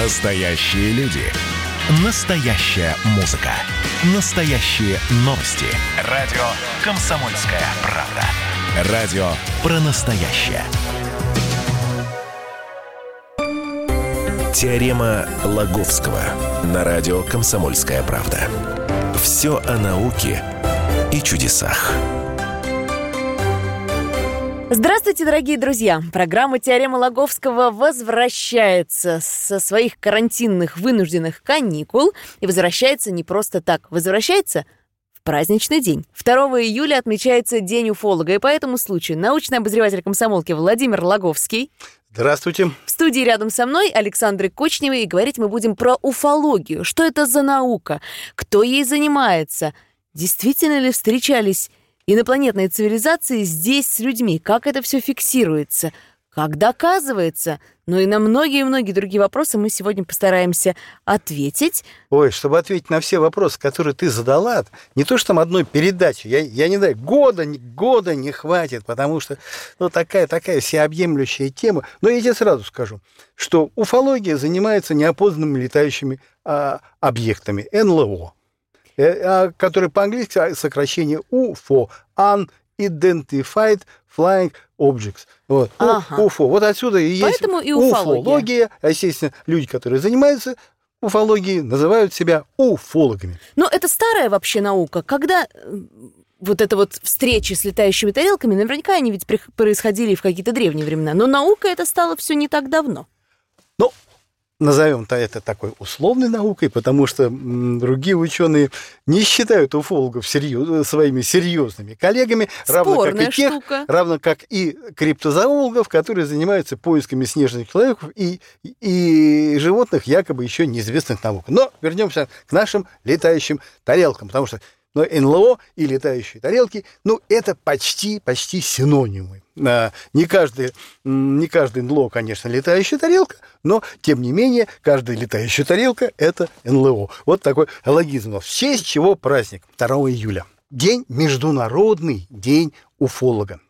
Настоящие люди. Настоящая музыка. Настоящие новости. Радио «Комсомольская правда». Радио про настоящее. Теорема Лаговского на радио «Комсомольская правда». Все о науке и чудесах. Здравствуйте, дорогие друзья! Программа «Теорема Логовского» возвращается со своих карантинных вынужденных каникул и возвращается не просто так. Возвращается в праздничный день. 2 июля отмечается День уфолога, и по этому случаю научный обозреватель комсомолки Владимир Логовский Здравствуйте. в студии рядом со мной Александры Кочневой, и говорить мы будем про уфологию. Что это за наука? Кто ей занимается? Действительно ли встречались инопланетные цивилизации здесь с людьми? Как это все фиксируется? Как доказывается? Ну и на многие-многие другие вопросы мы сегодня постараемся ответить. Ой, чтобы ответить на все вопросы, которые ты задала, не то, что там одной передачи, я, я не знаю, года, года не хватит, потому что ну, такая, такая всеобъемлющая тема. Но я тебе сразу скажу, что уфология занимается неопознанными летающими а, объектами, НЛО, э, а, которые по-английски а, сокращение УФО, Unidentified Flying Objects. Вот. Ага. УФО. Вот отсюда и есть Поэтому и уфология. уфология. Естественно, люди, которые занимаются уфологией, называют себя уфологами. Но это старая вообще наука. Когда э, вот это вот встречи с летающими тарелками, наверняка они ведь происходили в какие-то древние времена. Но наука это стало все не так давно. Ну, назовем-то это такой условной наукой, потому что другие ученые не считают уфологов серьё- своими серьезными коллегами, равно как и тех, штука. равно как и криптозоологов, которые занимаются поисками снежных человеков и, и животных якобы еще неизвестных наук. Но вернемся к нашим летающим тарелкам, потому что ну, НЛО и летающие тарелки, ну, это почти, почти синонимы. А, Не каждый, не каждый НЛО, конечно, летающая тарелка, но, тем не менее, каждая летающая тарелка – это НЛО. Вот такой логизм. В честь чего праздник 2 июля? День, Международный день уфолога.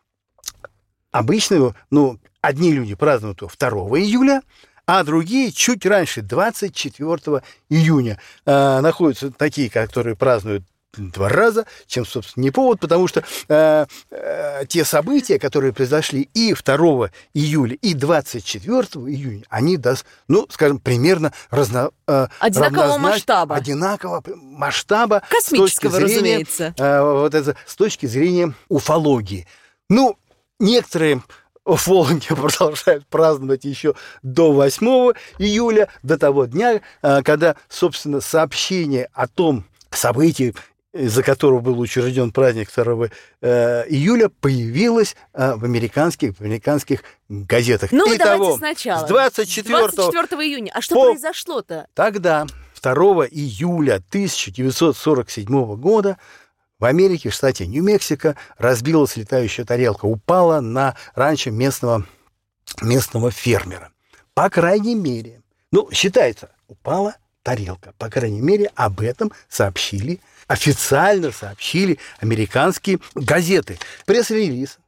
Обычно, ну, одни люди празднуют его 2 июля, а другие чуть раньше, 24 июня. А, находятся такие, которые празднуют два раза, чем, собственно, не повод, потому что э, э, те события, которые произошли и 2 июля, и 24 июня, они даст, ну, скажем, примерно разно, э, Одинакового масштаба. Одинакового масштаба. Космического, зрения, разумеется. э, вот это с точки зрения уфологии. Ну, некоторые уфологи продолжают праздновать еще до 8 июля, до того дня, э, когда, собственно, сообщение о том событии, из-за которого был учрежден праздник 2 э, июля, появилось э, в американских, в американских газетах. Ну, Итого, давайте сначала. С 24, 24 июня. А что по- произошло-то? Тогда, 2 июля 1947 года, в Америке, в штате Нью-Мексико, разбилась летающая тарелка, упала на ранчо местного, местного фермера. По крайней мере, ну, считается, упала тарелка. По крайней мере, об этом сообщили, официально сообщили американские газеты. Пресс-релиз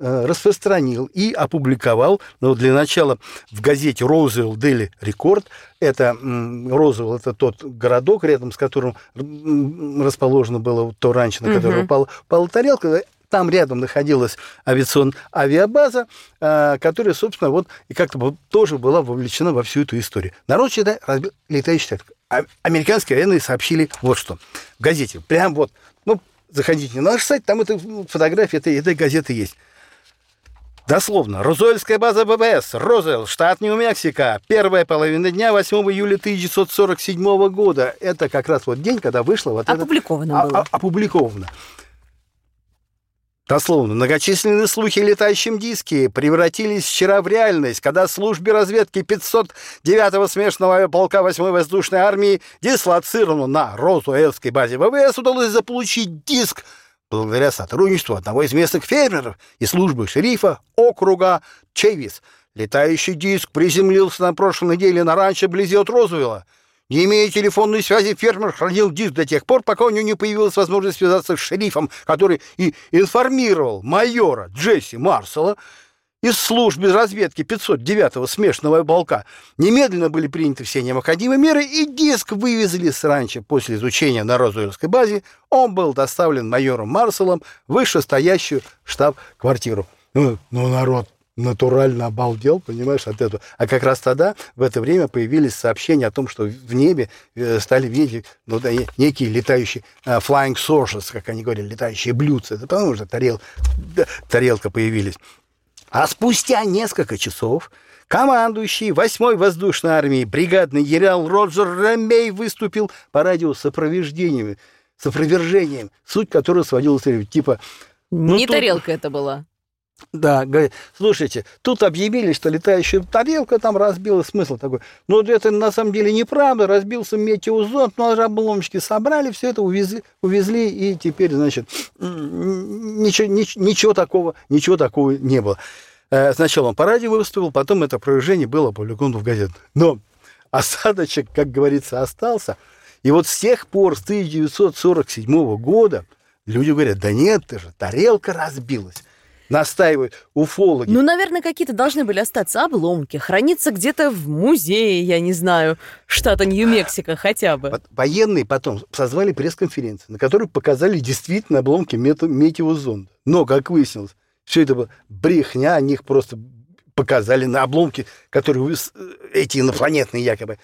э, распространил и опубликовал, ну, для начала в газете Roswell Daily Record. Это м, Розуэлл, это тот городок, рядом с которым расположено было то ранчо, на которое Мгм. упала, упала тарелка. Там рядом находилась авиационная авиабаза, э, которая, собственно, вот и как-то тоже была вовлечена во всю эту историю. Народ считает, разбил летающий американские военные сообщили вот что. В газете, прям вот, ну, заходите на наш сайт, там эта фотография этой, этой газеты есть. Дословно. Розуэльская база ВВС. Розуэлл, штат Нью-Мексико. Первая половина дня 8 июля 1947 года. Это как раз вот день, когда вышло вот это... Опубликовано А- было. а- опубликовано. Дословно. Многочисленные слухи о летающем диске превратились вчера в реальность, когда службе разведки 509-го смешанного авиаполка 8-й воздушной армии, дислоцированного на Розуэльской базе ВВС, удалось заполучить диск благодаря сотрудничеству одного из местных фермеров и службы шерифа округа Чейвис. Летающий диск приземлился на прошлой неделе на ранчо вблизи от Розуэлла. Не имея телефонной связи, фермер хранил диск до тех пор, пока у него не появилась возможность связаться с шерифом, который и информировал майора Джесси Марсела, из служб разведки 509-го смешанного полка немедленно были приняты все необходимые меры, и диск вывезли с ранчо после изучения на Розуэльской базе. Он был доставлен майором Марселом в вышестоящую штаб-квартиру. Ну, ну, народ натурально обалдел, понимаешь, от этого. А как раз тогда, в это время, появились сообщения о том, что в небе э, стали видеть ну, да, некие летающие uh, flying saucers, как они говорили, летающие блюдца. Это потому что тарел, да, тарелка появились. А спустя несколько часов командующий 8-й воздушной армией бригадный генерал Роджер Ромей выступил по радио с опровержением, с опровержением, суть которого сводилась типа... Ну, Не тут... тарелка это была. Да, говорит, слушайте, тут объявили, что летающая тарелка там разбилась, смысл такой. Но это на самом деле неправда, разбился метеозонд, но ну, обломочки собрали, все это увезли, увезли, и теперь, значит, ничего, ничего, ничего такого, ничего такого не было. Э, сначала он по радио выступил, потом это опровержение было опубликовано в газетах. Но осадочек, как говорится, остался. И вот с тех пор, с 1947 года, люди говорят, да нет, ты же, тарелка разбилась настаивают уфологи. Ну, наверное, какие-то должны были остаться обломки, храниться где-то в музее, я не знаю, штата Нью-Мексико хотя бы. Военные потом созвали пресс-конференцию, на которой показали действительно обломки метеозонда. Но, как выяснилось, все это было брехня, о них просто показали на обломки, которые эти инопланетные якобы,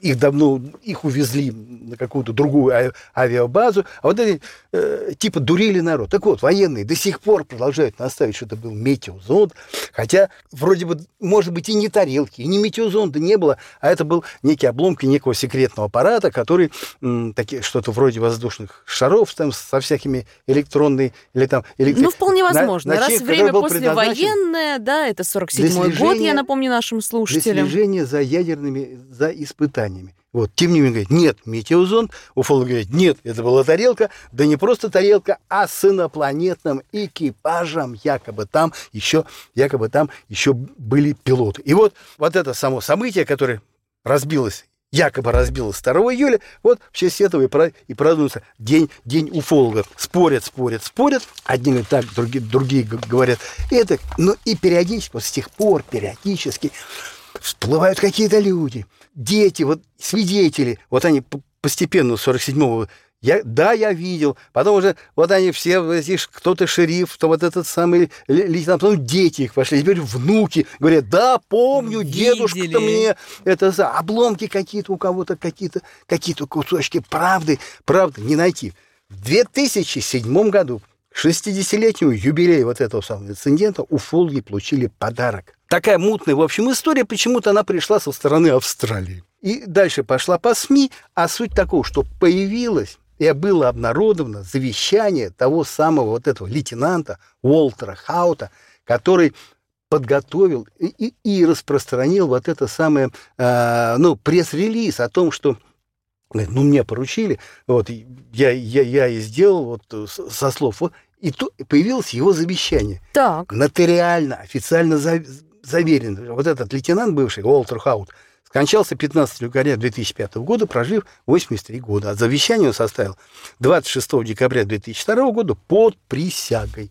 их давно, их увезли на какую-то другую авиабазу, а вот эти э, типа дурили народ. Так вот, военные до сих пор продолжают наставить, что это был метеозонд, хотя вроде бы, может быть, и не тарелки, и не метеозонда не было, а это был некий обломки некого секретного аппарата, который м, такие, что-то вроде воздушных шаров там со всякими электронной или там... Электри... Ну, вполне возможно. На, на Раз время послевоенное, да, это 47-й год, я напомню нашим слушателям. Для слежения за ядерными, за испытаниями. Вот, тем не менее, говорит, нет, метеозонд. Уфолог говорит, нет, это была тарелка. Да не просто тарелка, а с инопланетным экипажем. Якобы там еще, якобы там еще были пилоты. И вот, вот это само событие, которое разбилось якобы разбилось 2 июля, вот в честь этого и, и празднуется день, день уфологов. Спорят, спорят, спорят. Одни говорят так, другие, другие говорят это. Но и периодически, вот с тех пор периодически всплывают какие-то люди, дети, вот свидетели, вот они постепенно с 47-го я, да, я видел. Потом уже вот они все, видишь, кто-то шериф, кто вот этот самый лейтенант, потом дети их пошли, теперь внуки говорят, да, помню, дедушка-то мне это за обломки какие-то у кого-то, какие-то какие-то кусочки правды, правды не найти. В 2007 году 60-летнему юбилею вот этого самого инцидента уфологи получили подарок. Такая мутная, в общем, история, почему-то она пришла со стороны Австралии. И дальше пошла по СМИ, а суть такого, что появилась и было обнародовано завещание того самого вот этого лейтенанта Уолтера Хаута, который подготовил и, и, и распространил вот это самое, э, ну, пресс-релиз о том, что ну, мне поручили, вот, я, я, я и сделал вот со слов, вот, и то появилось его завещание. Так. Нотариально, официально заверено. Вот этот лейтенант бывший, Уолтер Хаут, скончался 15 января 2005 года, прожив 83 года. А завещание он составил 26 декабря 2002 года под присягой.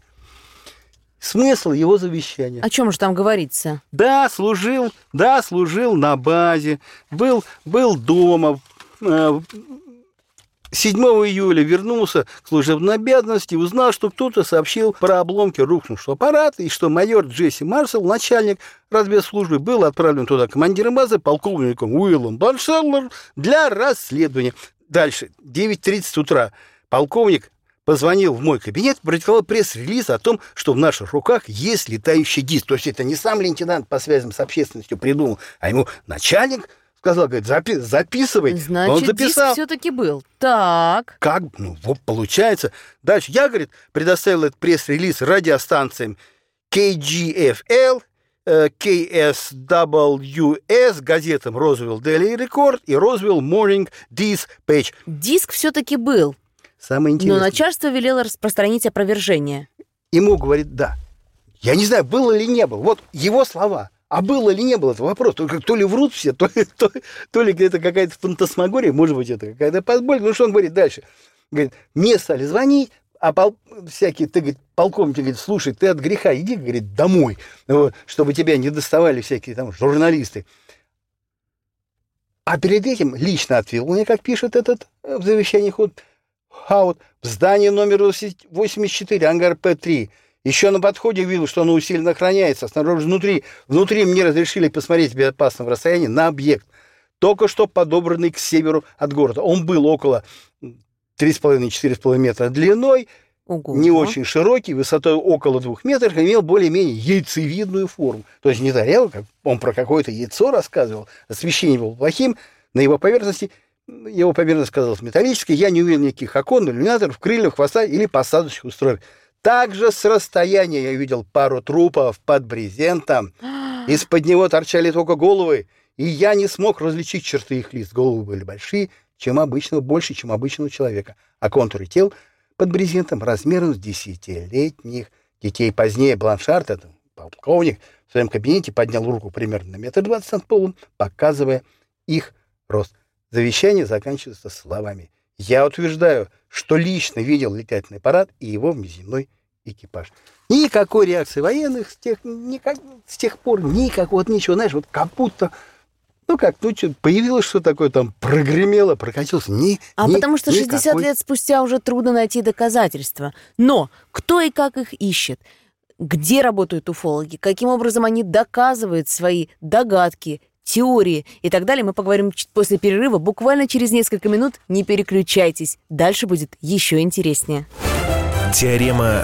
Смысл его завещания. О чем же там говорится? Да, служил, да, служил на базе, был, был дома, 7 июля вернулся к служебной обязанности и узнал, что кто-то сообщил про обломки рухнувшего аппарата и что майор Джесси Марсел, начальник разведслужбы, был отправлен туда командиром базы полковником Уиллом Баншеллер для расследования. Дальше, 9.30 утра, полковник позвонил в мой кабинет, продиктовал пресс-релиз о том, что в наших руках есть летающий диск. То есть это не сам лейтенант по связям с общественностью придумал, а ему начальник сказал, говорит, запи записывай. Значит, Он записал. все-таки был. Так. Как? Ну, вот получается. Дальше я, говорит, предоставил этот пресс-релиз радиостанциям KGFL, KSWS, э, газетам Roswell Daily Record и Roswell Morning Dispatch. Диск все-таки был. Самое интересное. Но начальство велело распространить опровержение. Ему говорит, да. Я не знаю, было или не было. Вот его слова. А было или не было, это вопрос. Только то ли врут все, то, то, то ли это какая-то фантасмагория, может быть, это какая-то подболь. Ну, что он говорит дальше? Говорит, мне стали звонить, а пол, всякие, ты, говорит, полковник говорит, слушай, ты от греха иди, говорит, домой, вот, чтобы тебя не доставали всякие там журналисты. А перед этим лично отвел мне, как пишет этот э, в завещании ход Хаут, в здании номер 84, ангар П-3. Еще на подходе видел, что оно усиленно охраняется. Снаружи внутри, внутри мне разрешили посмотреть в безопасном расстоянии на объект, только что подобранный к северу от города. Он был около 3,5-4,5 метра длиной, Ого. не очень широкий, высотой около двух метров, имел более-менее яйцевидную форму. То есть не тарелка, он про какое-то яйцо рассказывал, освещение было плохим, на его поверхности, его поверхность казалась металлической, я не увидел никаких окон, иллюминаторов, крыльев, хвоста или посадочных устройств. Также с расстояния я видел пару трупов под брезентом. Из-под него торчали только головы, и я не смог различить черты их лиц. Головы были большие, чем обычного, больше, чем обычного человека, а контуры тел под брезентом размером с десятилетних детей. Позднее Бланшарт, это полковник, в своем кабинете поднял руку примерно на метр двадцать над полом, показывая их рост. Завещание заканчивается словами «Я утверждаю, что лично видел летательный аппарат и его внеземной экипаж». Никакой реакции военных с тех, никак, с тех пор, никак, вот ничего, знаешь, вот как будто ну как, ну что, появилось что такое там, прогремело, прокатилось. Ни, а ни, потому что 60 никакой... лет спустя уже трудно найти доказательства. Но кто и как их ищет? Где работают уфологи? Каким образом они доказывают свои догадки, теории и так далее. Мы поговорим после перерыва. Буквально через несколько минут. Не переключайтесь. Дальше будет еще интереснее. Теорема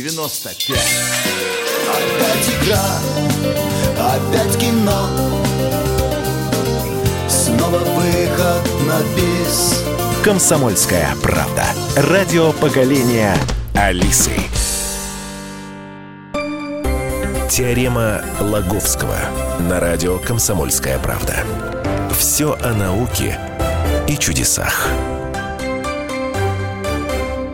Е95 Опять игра, опять кино Снова выход на бис Комсомольская правда. Радио поколения Алисы. Теорема Лаговского на радио «Комсомольская правда». Все о науке и чудесах.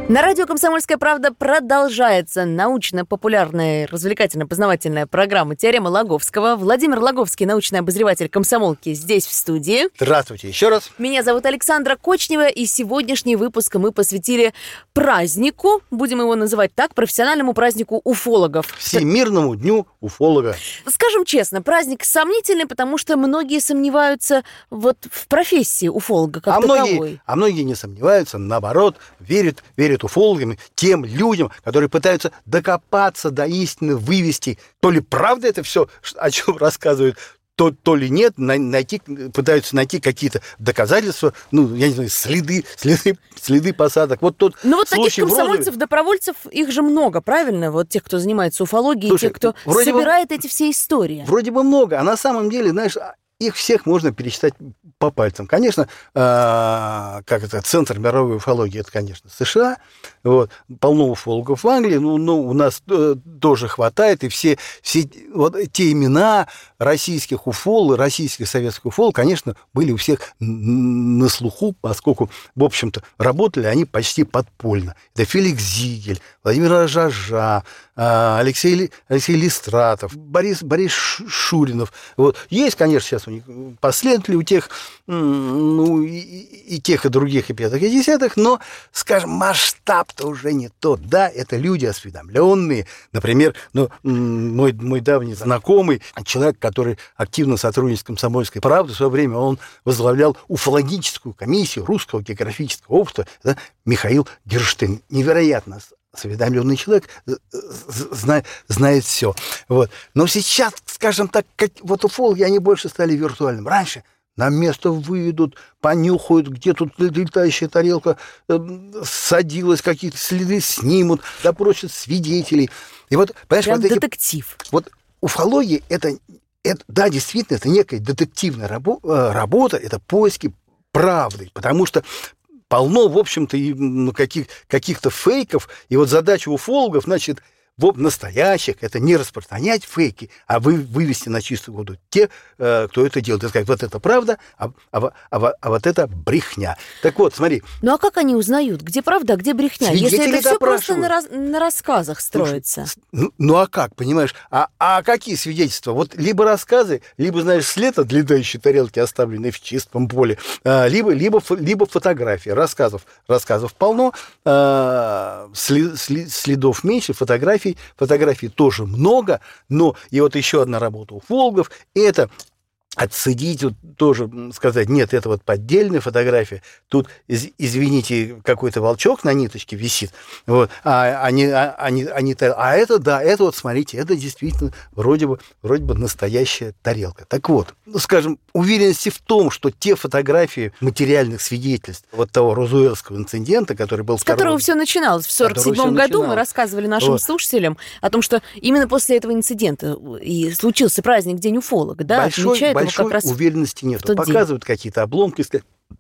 На радио «Комсомольская правда» продолжается научно-популярная, развлекательно-познавательная программа «Теорема Лаговского». Владимир Лаговский, научный обозреватель комсомолки, здесь в студии. Здравствуйте еще раз. Меня зовут Александра Кочнева, и сегодняшний выпуск мы посвятили празднику, будем его называть так, профессиональному празднику уфологов. Всемирному дню уфолога. Скажем честно, праздник сомнительный, потому что многие сомневаются вот в профессии уфолога как а таковой. Многие, а многие не сомневаются, наоборот, верят, верят перед уфологами, тем людям, которые пытаются докопаться до истины, вывести, то ли правда это все, о чем рассказывают, то, то ли нет, найти, пытаются найти какие-то доказательства, ну, я не знаю, следы, следы, следы посадок. Вот тот Ну, вот таких комсомольцев, Розове... добровольцев, их же много, правильно? Вот тех, кто занимается уфологией, Слушай, тех, кто собирает бы, эти все истории. Вроде бы много, а на самом деле, знаешь, их всех можно пересчитать по пальцам. Конечно, э, как это, центр мировой уфологии, это, конечно, США. Вот, полно уфологов в Англии, ну, ну у нас э, тоже хватает. И все, все вот те имена российских уфол, российских советских уфол, конечно, были у всех на слуху, поскольку, в общем-то, работали они почти подпольно. Это Феликс Зигель, Владимир Жажа, а, Алексей, Алексей Листратов, Борис, Борис Шуринов. Вот. Есть, конечно, сейчас у них последователи у тех, ну, и, и тех, и других, и пятых, и десятых, но, скажем, масштаб-то уже не тот. Да, это люди осведомленные. Например, ну, мой, мой давний знакомый, человек, который активно сотрудничает с комсомольской правдой, в свое время он возглавлял уфологическую комиссию Русского географического общества, да, Михаил Герштейн. Невероятно осведомленный человек знает, знает все. Вот. Но сейчас, скажем так, как, вот уфологи, они больше стали виртуальным. Раньше на место выведут, понюхают, где тут летающая тарелка э, садилась, какие-то следы снимут, допросят свидетелей. И вот, понимаешь, Прям вот детектив. Эти, вот уфология это, это, да, действительно, это некая детективная рабо, э, работа, это поиски правды, потому что полно, в общем-то, и, ну, каких, каких-то фейков, и вот задача уфологов, значит, в настоящих, это не распространять фейки, а вы, вывести на чистую воду те, э, кто это делает. И сказать, вот это правда, а, а, а, а вот это брехня. Так вот, смотри. Ну а как они узнают, где правда, а где брехня? Если это все просто на, раз, на рассказах строится. Ну, ну а как, понимаешь? А, а какие свидетельства? Вот либо рассказы, либо, знаешь, след от летающей тарелки, оставленной в чистом поле, а, либо, либо, либо фотографии. Рассказов, рассказов полно, след, следов меньше, фотографий фотографий. Фотографий тоже много, но и вот еще одна работа у Волгов – это отсадить, вот тоже сказать, нет, это вот поддельная фотография, тут, из, извините, какой-то волчок на ниточке висит, вот, а, они, а, они, они, а это, да, это вот, смотрите, это действительно вроде бы, вроде бы настоящая тарелка. Так вот, ну, скажем, уверенности в том, что те фотографии материальных свидетельств вот того Розуэльского инцидента, который был... С которого все начиналось в 47 году, мы рассказывали нашим вот. слушателям о том, что именно после этого инцидента и случился праздник День уфолога, да, большой, отмечают большой раз уверенности нет. Показывают какие-то обломки с,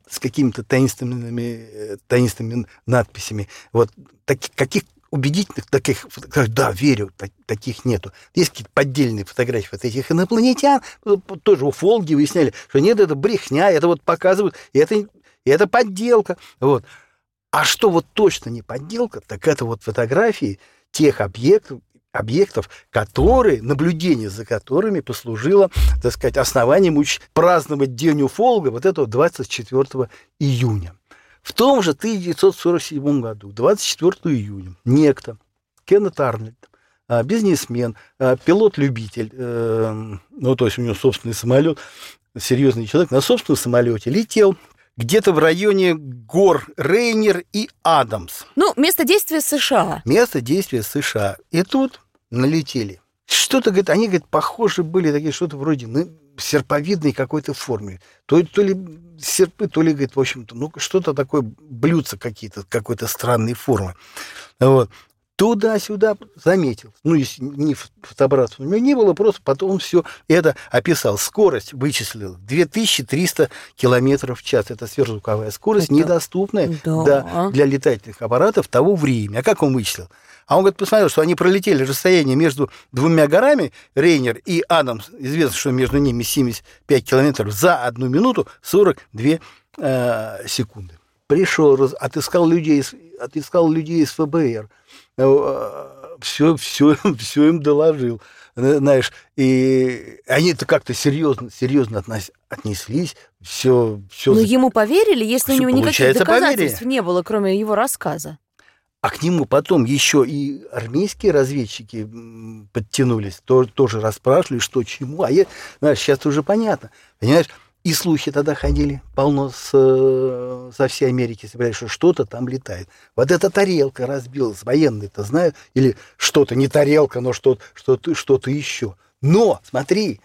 с какими-то таинственными, э, таинственными надписями. Вот так, каких убедительных таких, да, верю, так, таких нету. Есть какие-то поддельные фотографии вот этих инопланетян, тоже уфологи выясняли, что нет, это брехня, это вот показывают, и это, и это подделка. Вот. А что вот точно не подделка, так это вот фотографии тех объектов, объектов, которые, наблюдение за которыми послужило, так сказать, основанием праздновать День уфолога вот этого 24 июня. В том же 1947 году, 24 июня, некто, Кеннет Арнольд, а, бизнесмен, а, пилот-любитель, э, ну, то есть у него собственный самолет, серьезный человек, на собственном самолете летел где-то в районе гор Рейнер и Адамс. Ну, место действия США. Место действия США. И тут налетели. Что-то, говорит, они, говорит, похожи были, такие что-то вроде ну, серповидной какой-то формы. То, то ли серпы, то ли, говорит, в общем-то, ну, что-то такое, блюдца какие-то, какой-то странной формы. Вот. Туда-сюда заметил. Ну, если не фотобраться у него не было, просто потом все это описал. Скорость вычислил 2300 километров в час. Это сверхзвуковая скорость, это... недоступная да. Да, для летательных аппаратов того времени. А как он вычислил? А он говорит, посмотрел, что они пролетели расстояние между двумя горами, Рейнер и Адамс, известно, что между ними 75 километров, за одну минуту 42 э, секунды. Пришел, отыскал людей, отыскал людей из ФБР, все, э, все, все им доложил, знаешь, и они-то как-то серьезно, серьезно отнеслись, все, все. Но ему поверили, если у него никаких доказательств поверили. не было, кроме его рассказа. А к нему потом еще и армейские разведчики подтянулись, тоже, тоже расспрашивали, что чему. А я, знаешь, сейчас уже понятно. Понимаешь, и слухи тогда ходили полно с, э, со всей Америки, что что-то там летает. Вот эта тарелка разбилась, военные-то знают, или что-то, не тарелка, но что-то что что еще. Но, смотри,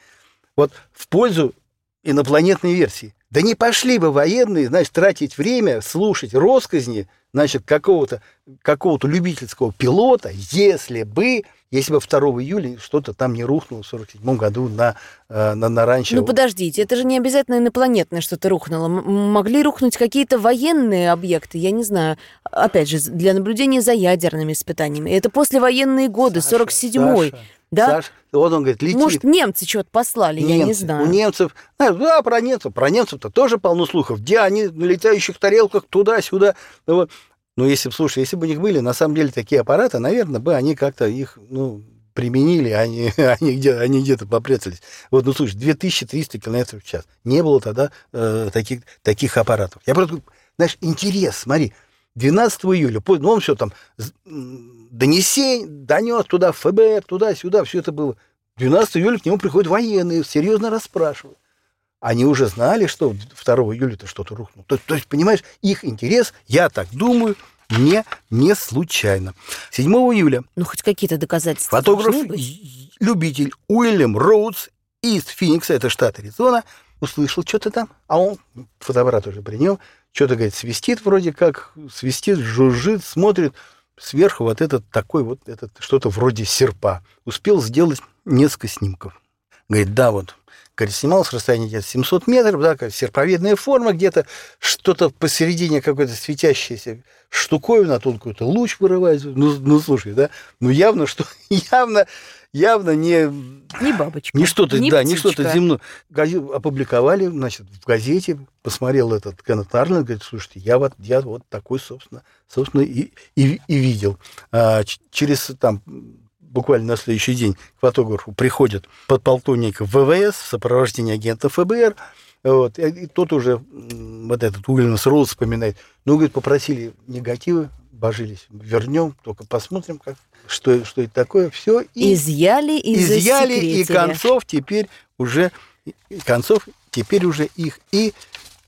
вот в пользу инопланетной версии. Да не пошли бы военные, значит, тратить время, слушать росказни, значит, какого-то какого любительского пилота, если бы, если бы 2 июля что-то там не рухнуло в 47 году на, э, на, на раньше. Ну, подождите, это же не обязательно инопланетное что-то рухнуло. Могли рухнуть какие-то военные объекты, я не знаю. Опять же, для наблюдения за ядерными испытаниями. Это послевоенные годы, Саша, 47-й. Саша, да? Саш, вот он говорит, летит. Может, немцы что-то послали, немцы. я не знаю. У немцев, да, про немцев, про немцев-то тоже полно слухов. Где они на летающих тарелках туда-сюда. Вот. Но если бы, слушай, если бы у них были на самом деле такие аппараты, наверное, бы они как-то их, ну, применили, они, они, где, они где-то попрятались. Вот, ну, слушай, 2300 км в час. Не было тогда э, таких, таких аппаратов. Я просто, знаешь, интерес, смотри, 12 июля, ну, он все там донесение, донес туда ФБР, туда-сюда, все это было. 12 июля к нему приходят военные, серьезно расспрашивают. Они уже знали, что 2 июля-то что-то рухнуло. То, то есть, понимаешь, их интерес, я так думаю, не, не случайно. 7 июля... Ну, хоть какие-то доказательства Фотограф-любитель Уильям Роудс из Феникса, это штат Аризона, услышал что-то там, а он, фотоаппарат уже при нем, что-то, говорит, свистит вроде как, свистит, жужжит, смотрит, сверху вот этот такой вот, этот что-то вроде серпа. Успел сделать несколько снимков. Говорит, да, вот, говорит, снимал с расстояния где-то 700 метров, да, серповидная форма, где-то что-то посередине какой-то светящейся штуковина, тут какой-то луч вырывается. Ну, ну, слушай, да, ну явно, что, явно, явно не... Не бабочка. Не что-то, не да, не птичка. что-то земное. Опубликовали, значит, в газете, посмотрел этот Кеннет Арлен, говорит, слушайте, я вот, я вот такой, собственно, собственно, и, и, и видел. А, через там буквально на следующий день к фотографу приходит подполковник ВВС в сопровождении агента ФБР, вот, и, и тот уже, вот этот Уильямс Роуз вспоминает, ну, говорит, попросили негативы, божились, вернем, только посмотрим, как, что, что это такое, все, и Изъяли и изъяли, и концов теперь уже, концов теперь уже их, и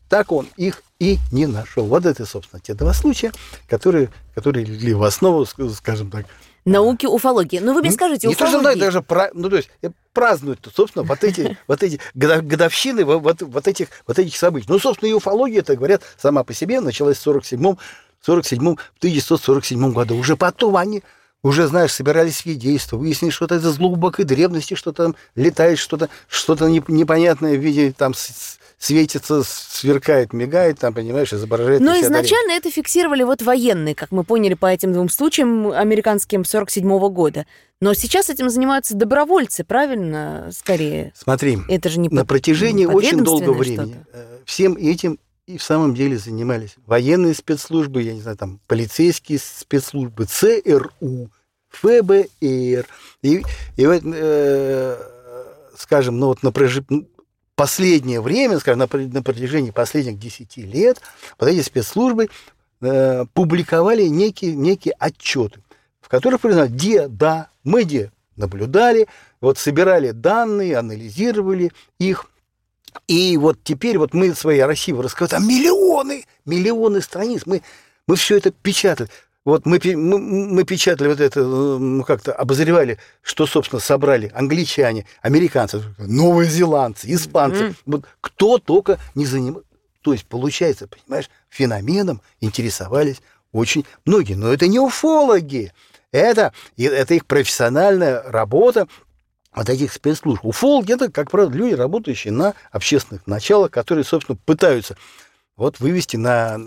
так он их и не нашел. Вот это, собственно, те два случая, которые, которые легли в основу, ск- скажем так, Науки уфологии. Ну, вы мне скажите, не то, что даже пра- ну, то есть празднуют, собственно, вот эти, вот эти годо- годовщины вот, вот, этих, вот этих событий. Ну, собственно, и уфология, это говорят, сама по себе началась в 47-м, 47 в 1947 году. Уже потом они уже, знаешь, собирались свидетельства, выяснили, что это из глубокой древности, что там летает, что-то что неп- непонятное в виде там светится, сверкает, мигает, там, понимаешь, изображает. Но изначально это фиксировали вот военные, как мы поняли по этим двум случаям американским 47 года. Но сейчас этим занимаются добровольцы, правильно, скорее? Смотри, Это же не на под- протяжении очень долгого времени э, всем этим и в самом деле занимались военные спецслужбы, я не знаю, там полицейские спецслужбы, ЦРУ, ФБР. И, и вот, э, скажем, ну вот на последнее время, скажем, на, на протяжении последних 10 лет вот эти спецслужбы э, публиковали некие, некие отчеты, в которых признали, где, да, мы где наблюдали, вот собирали данные, анализировали их, и вот теперь вот мы своей России рассказываем, там миллионы, миллионы страниц, мы, мы все это печатали. Вот мы, мы, мы печатали вот это, ну, как-то обозревали, что, собственно, собрали англичане, американцы, новозеландцы, испанцы. Мгм. Вот кто только не занимался. То есть, получается, понимаешь, феноменом интересовались очень многие. Но это не уфологи. Это, это их профессиональная работа, вот этих спецслужб. Уфологи это, как правило, люди, работающие на общественных началах, которые, собственно, пытаются вот вывести на,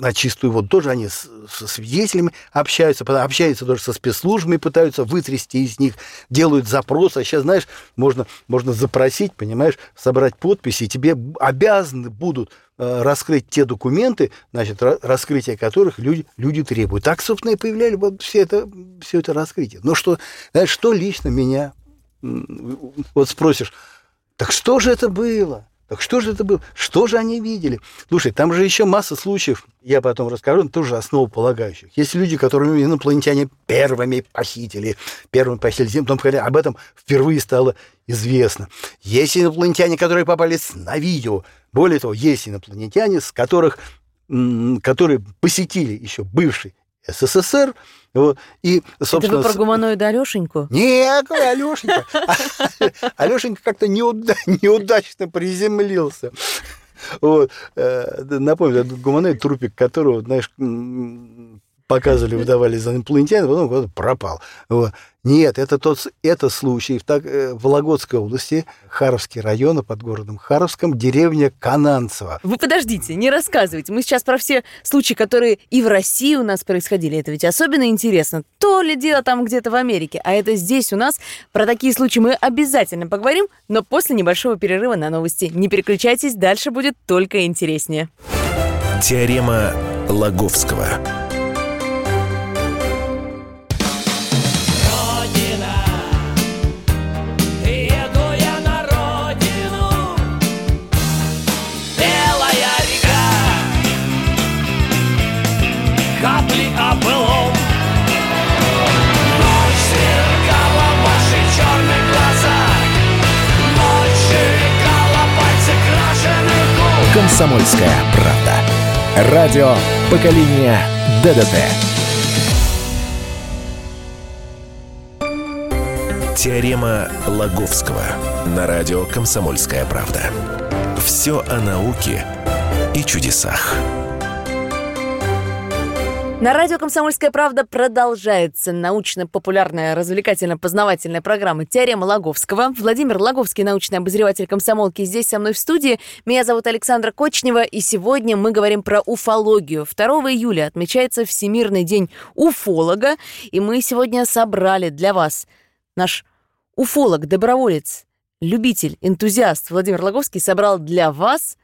на чистую воду. Тоже они со свидетелями общаются, общаются тоже со спецслужбами, пытаются вытрясти из них, делают запросы. А сейчас, знаешь, можно, можно запросить, понимаешь, собрать подписи, и тебе обязаны будут э, раскрыть те документы, значит, ра- раскрытие которых люди, люди требуют. Так, собственно, и появляли вот все это, все это раскрытие. Но что, знаешь, что лично меня, вот спросишь, так что же это было? Так что же это было? Что же они видели? Слушай, там же еще масса случаев, я потом расскажу, тоже основополагающих. Есть люди, которые инопланетяне первыми похитили, первыми похитили Землю, потом об этом впервые стало известно. Есть инопланетяне, которые попались на видео. Более того, есть инопланетяне, с которых, которые посетили еще бывший СССР, вот, и, Это собственно, вы про гуманоида Алешеньку? не, какой Алешенька. Алешенька как-то неуда- неудачно приземлился. Вот. э, Напомню, этот гуманоид, трупик которого, знаешь, показывали, выдавали за инопланетян, потом куда-то пропал. Вот. Нет, это тот это случай в, так, э, в Вологодской области, Харовский район, под городом Харовском, деревня Кананцево. Вы подождите, не рассказывайте. Мы сейчас про все случаи, которые и в России у нас происходили. Это ведь особенно интересно. То ли дело там где-то в Америке, а это здесь у нас. Про такие случаи мы обязательно поговорим, но после небольшого перерыва на новости. Не переключайтесь, дальше будет только интереснее. Теорема Лаговского. Комсомольская правда. Радио поколения ДДТ. Теорема Лаговского на радио «Комсомольская правда». Все о науке и чудесах. На радио «Комсомольская правда» продолжается научно-популярная развлекательно-познавательная программа «Теорема Лаговского». Владимир Лаговский, научный обозреватель комсомолки, здесь со мной в студии. Меня зовут Александра Кочнева, и сегодня мы говорим про уфологию. 2 июля отмечается Всемирный день уфолога, и мы сегодня собрали для вас наш уфолог, доброволец, любитель, энтузиаст Владимир Лаговский собрал для вас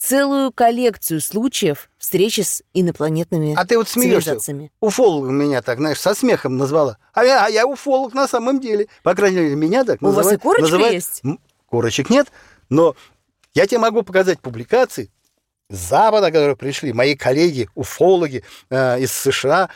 целую коллекцию случаев встречи с инопланетными А ты вот смеешься. Уфолог меня так, знаешь, со смехом назвала. А я, а я уфолог на самом деле. По крайней мере, меня так У вас называют. и корочка называют- есть? Корочек нет, но я тебе могу показать публикации с Запада, которые пришли, мои коллеги, уфологи э, из США,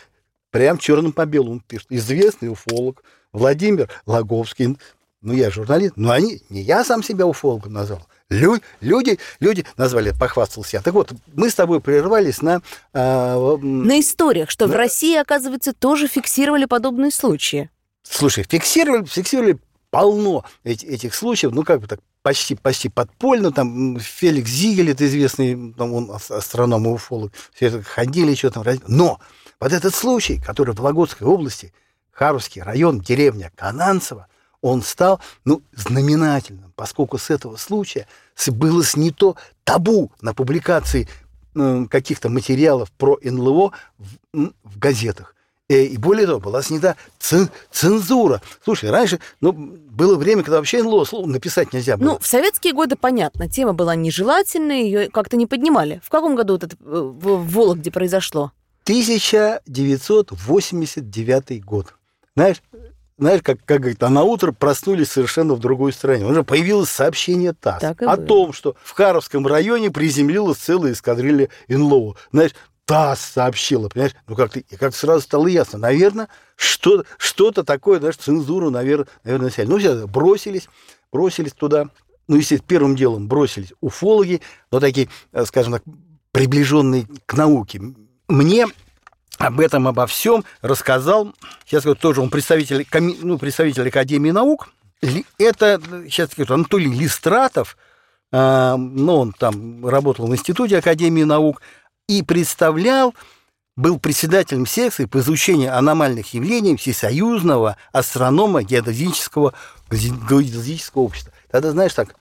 прям черным по белому пишут. Известный уфолог Владимир Лаговский. Ну, я журналист, но они, не я сам себя уфологом назвал. Лю- люди, люди назвали, похвастался я. Так вот, мы с тобой прервались на... э, На историях, что в Да. России, оказывается, тоже фиксировали подобные случаи. Слушай, фиксировали, фиксировали полно эти- этих случаев, ну как бы так почти, почти подпольно, там Феликс Зигель, это известный, там, он ас- астроном и уфолог, все это ходили, что там, но вот этот случай, который в Вологодской области, Харовский район, деревня Кананцево, он стал, ну, знаменательным, поскольку с этого случая было снято табу на публикации м, каких-то материалов про НЛО в, в газетах. Э, И более того, была снята цен- цензура. Слушай, раньше ну, было время, когда вообще НЛО слово написать нельзя было. Ну, в советские годы, понятно, тема была нежелательной, ее как-то не поднимали. В каком году вот это э, в Вологде произошло? 1989 год. Знаешь, знаешь, как, как говорит, а на утро проснулись совершенно в другой стране. Уже появилось сообщение ТАСС о было. том, что в Харовском районе приземлилась целая эскадрилья НЛО. Знаешь, ТАСС сообщила, понимаешь? Ну, как-то, как сразу стало ясно. Наверное, что, что-то такое, знаешь, цензуру, наверное, наверное, сняли. Ну, все, бросились, бросились туда. Ну, естественно, первым делом бросились уфологи, но такие, э, скажем так, приближенные к науке. Мне об этом, обо всем рассказал, сейчас скажу, тоже он представитель, ну, представитель Академии наук. Это, сейчас скажу, Анатолий Листратов, а, ну, он там работал в Институте Академии наук и представлял, был председателем секции по изучению аномальных явлений Всесоюзного астронома геодезического, геодезического общества. Тогда, знаешь, так,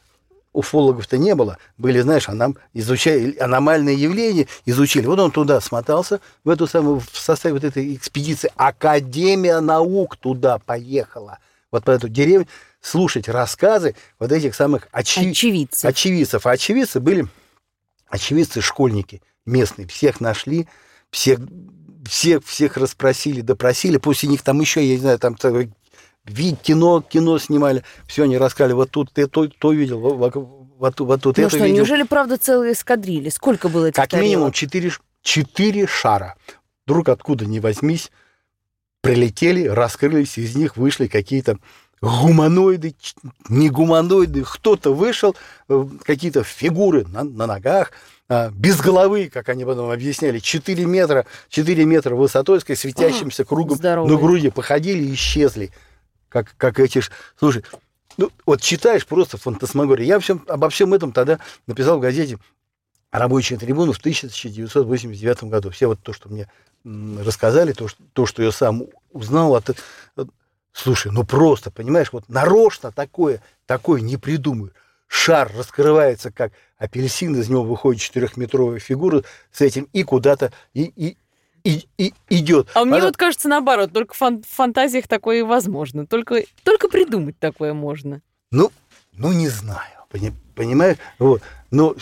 уфологов-то не было. Были, знаешь, а нам изучали аномальные явления, изучили. Вот он туда смотался, в эту самую, в составе вот этой экспедиции. Академия наук туда поехала. Вот по эту деревню слушать рассказы вот этих самых очи- Очевидцы. очевидцев. А очевидцы были очевидцы школьники местные. Всех нашли, всех, всех, всех расспросили, допросили. После них там еще, я не знаю, там целый вид кино, кино снимали. Все они рассказали. Вот тут ты то, то видел, вот, вот, вот, тут- Ну это что, видел. неужели, правда, целые эскадрильи? Сколько было этих Как минимум тарелок? четыре, ш- четыре шара. Вдруг откуда ни возьмись, прилетели, раскрылись, из них вышли какие-то гуманоиды, не гуманоиды, кто-то вышел, э, какие-то фигуры на, на ногах, а, без головы, как они потом объясняли, 4 метра, 4 метра высотой, с светящимся кругом здоровые. на груди, походили и исчезли, как, как эти... Слушай, ну, вот читаешь просто фантасмагория. Я всем, обо всем этом тогда написал в газете «Рабочая трибуна» в 1989 году. Все вот то, что мне рассказали, то, что, то, что я сам узнал. От, от- слушай, ну просто, понимаешь, вот нарочно такое, такое не придумаю. Шар раскрывается, как апельсин, из него выходит четырехметровая фигура с этим и куда-то и, и, и, и идет. А мне Она- вот кажется наоборот, только фан- в фантазиях такое и возможно. Только, только придумать такое можно. Ну, ну не знаю, пони- понимаешь? Вот. Но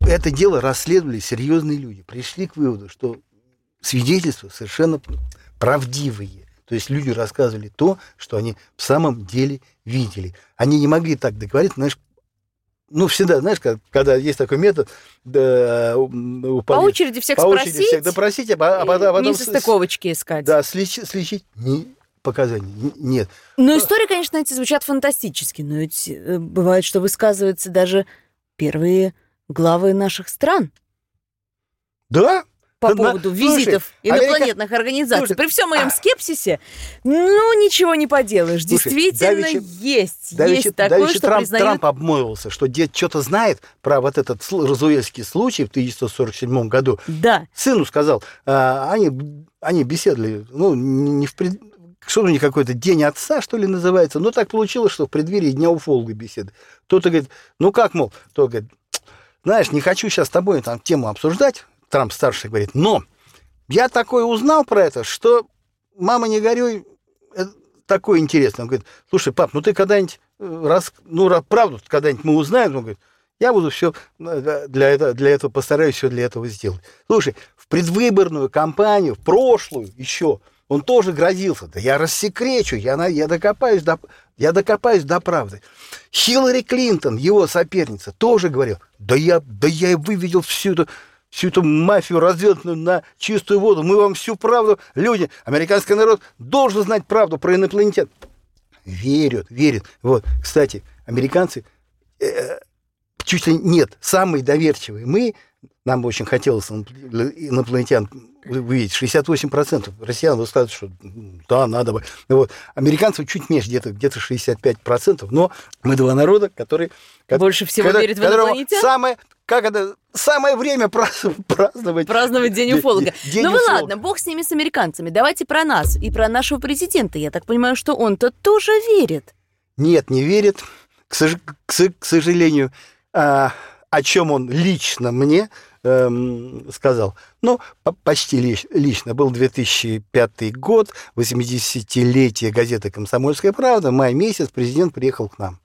это дело расследовали серьезные люди. Пришли к выводу, что свидетельства совершенно правдивые. То есть люди рассказывали то, что они в самом деле видели. Они не могли так договориться, знаешь, ну, всегда, знаешь, как- когда есть такой метод, да, у По очереди всех по очереди спросить, всех допросить, а, а потом, а потом не состыковочки искать. да, слич- сличить не, показаний нет. Ну, истории, конечно, эти звучат фантастически, но ведь э, бывает, что высказываются даже первые главы наших стран. Да, по поводу слушай, визитов Америка- инопланетных организаций. Слушай, При всем моем а- скепсисе, ну, ничего не поделаешь. Слушай, Действительно давеча- есть. Давеча- есть такое, давеча что Трамп, признают... Трамп обмолвился, что дед что-то знает про вот этот розуэльский случай в 1947 году. Да. Сыну сказал, а, они, они беседовали, ну, не в пред... что у них какой-то день отца, что ли, называется. Но так получилось, что в преддверии Дня уфолога беседы. Кто-то говорит, ну как, мол, кто говорит, знаешь, не хочу сейчас с тобой там тему обсуждать, Трамп старший говорит, но я такое узнал про это, что, мама, не горюй, такое интересное. Он говорит, слушай, пап, ну ты когда-нибудь, э, раз, ну, ра- правду когда-нибудь мы узнаем, он говорит, я буду все для этого, для этого постараюсь все для этого сделать. Слушай, в предвыборную кампанию, в прошлую еще, он тоже грозился. Да я рассекречу, я, на- я, докопаюсь до, я докопаюсь до правды. Хиллари Клинтон, его соперница, тоже говорил, да я, да я выведел всю эту, всю эту мафию разведанную на чистую воду. Мы вам всю правду, люди, американский народ должен знать правду про инопланетян. Верят, верят. Вот, кстати, американцы э, чуть ли нет, самые доверчивые. Мы, нам очень хотелось инопл- инопланетян увидеть, 68% россиян высказывают, что да, надо бы. Вот. Американцев чуть меньше, где-то где 65%, но мы два народа, которые... ко- Больше всего когда- верят в инопланетян? Самое, как это, самое время праздновать, праздновать День Де- уфолога. День ну вы уфолога. ладно, бог с ними, с американцами. Давайте про нас и про нашего президента. Я так понимаю, что он-то тоже верит. Нет, не верит. К, сож- к со- к сожалению, а, о чем он лично мне эм, сказал. Ну, по- почти лич- лично. Был 2005 год, 80-летие газеты «Комсомольская правда». Май месяц президент приехал к нам.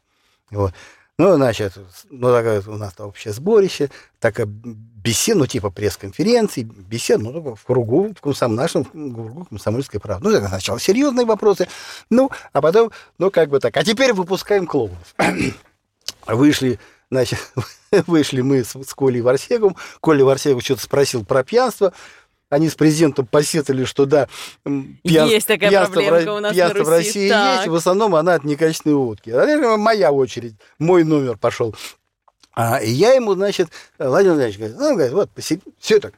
Вот. Ну, значит, ну, такое у нас общее сборище, такая беседа, ну, типа пресс-конференции, беседа, ну, в кругу, в комсом, нашем кругу комсомольской правды. Ну, так, сначала серьезные вопросы, ну, а потом, ну, как бы так. А теперь выпускаем клоунов. Вышли, значит, вышли мы с, с Колей Варсеговым. Коля Варсегов что-то спросил про пьянство. Они с президентом посетовали, что да, пьян- Есть такая пьянство, в у нас на пьянство в Руси. России Так. есть, в основном она от некачественной водки. Это моя очередь, мой номер пошел. А, и я ему, значит, Владимир Владимирович говорит, ну, говорит, вот, все так.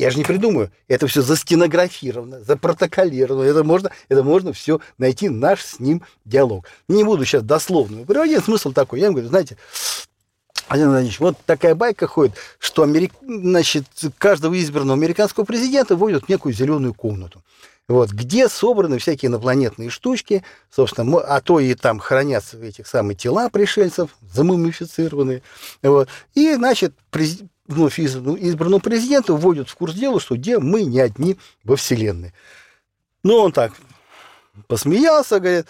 Я же не придумаю. Это все застенографировано, запротоколировано. Это можно, это можно все найти, наш с ним диалог. Не буду сейчас дословно приводить. Смысл такой. Я ему говорю, знаете, Владимир Владимирович, вот такая байка ходит, что америк... значит, каждого избранного американского президента вводят в некую зеленую комнату. Вот, где собраны всякие инопланетные штучки, собственно, а то и там хранятся этих самых тела пришельцев, замумифицированные. Вот. И, значит, през- вновь избранному президенту вводят в курс дела, что где мы не одни во Вселенной. Ну, он так посмеялся, говорит,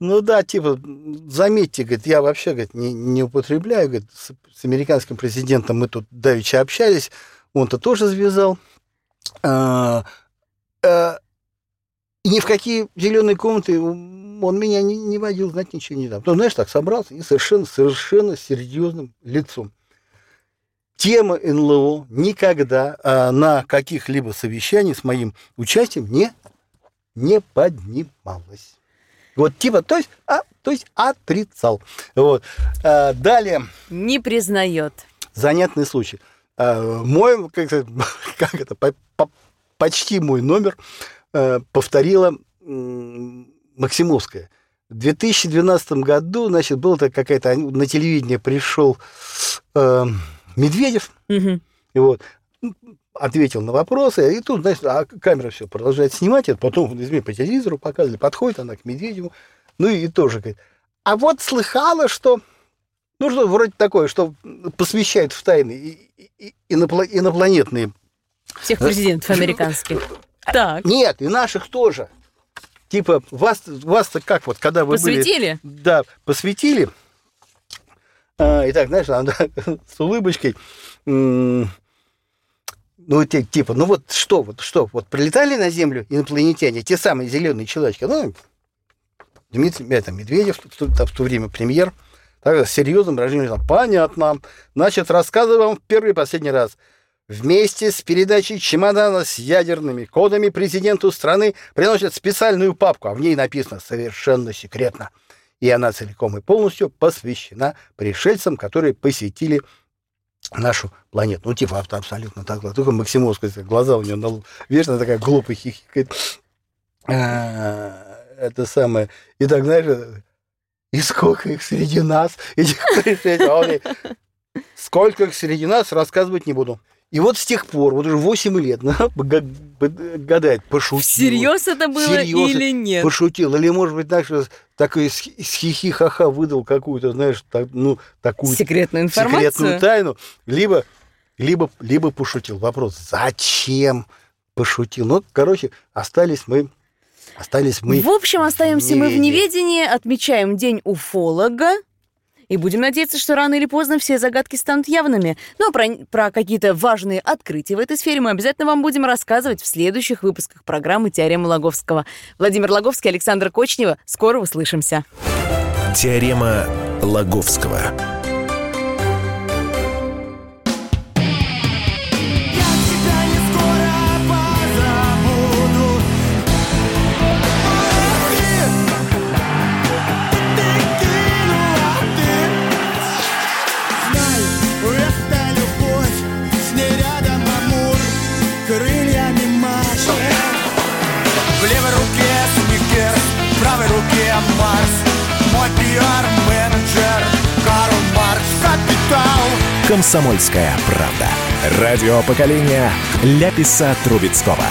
ну да, типа, заметьте, говорит, я вообще, говорит, не, не употребляю, говорит, с, с американским президентом мы тут давеча общались, он-то тоже завязал. А, а, и ни в какие зеленые комнаты он меня не, не водил, знать ничего не дал. Ну, знаешь, так собрался и совершенно, совершенно серьезным лицом. Тема НЛО никогда а, на каких-либо совещаниях с моим участием не, не поднималась. Вот типа, то есть, а, то есть отрицал. Вот. А, далее, Не признает. занятный случай. А, мой, как, как это, по- по- почти мой номер э, повторила Максимовская. В 2012 году, значит, была какая-то, на телевидение пришел э, Медведев, Мгм. и вот ответил на вопросы, и тут, значит, а камера все продолжает снимать, это потом, извини, по телевизору показывали, подходит она к Медведеву, ну и тоже говорит, а вот слыхала, что, ну что вроде такое, что посвящает в тайны инопланетные. Всех президентов американских. Так. Нет, и наших тоже. Типа, вас, вас-то как вот, когда вы были... Посвятили? Да, посвятили. А, и так, знаешь, она с улыбочкой. Ну, те- типа, ну вот что, вот что, вот прилетали на Землю инопланетяне, те самые зеленые человечки, ну, Дмитрий это, Медведев, там в то время премьер, так, с серьезным выражением, понятно, значит, рассказываю вам в первый и последний раз. Вместе с передачей чемодана с ядерными кодами президенту страны приносят специальную папку, а в ней написано «совершенно секретно». И она целиком и полностью посвящена пришельцам, которые посетили нашу планету. Ну, типа абсолютно так. Только Максимовская, глаза у нее на. Вечно такая глупая хихикает. А, Это самое. И так, знаешь, и сколько их среди нас, этих пришельцев. А Сколько их среди нас, рассказывать не буду. И вот с тех пор, вот уже 8 лет, под- гадает, пошутил. Всерьез это было Всерьез или нет? Пошутил. Или, может быть, знаешь, такой с с хихи-ха-ха выдал какую-то, знаешь, так- ну, такую Секретную секретную информацию? тайну, либо, либо, либо пошутил. Вопрос, зачем пошутил? Ну, короче, остались мы, остались мы... В общем, остаемся мы в неведении, отмечаем День уфолога. И будем надеяться, что рано или поздно все загадки станут явными. Ну а про, про какие-то важные открытия в этой сфере мы обязательно вам будем рассказывать в следующих выпусках программы «Теорема Логовского». Владимир Логовский, Александр Кочнева. Скоро услышимся. Теорема Лаговского. Пиар-менеджер Карл Маркс Капитал Комсомольская правда. Радио поколения Ляписа Трубецкого.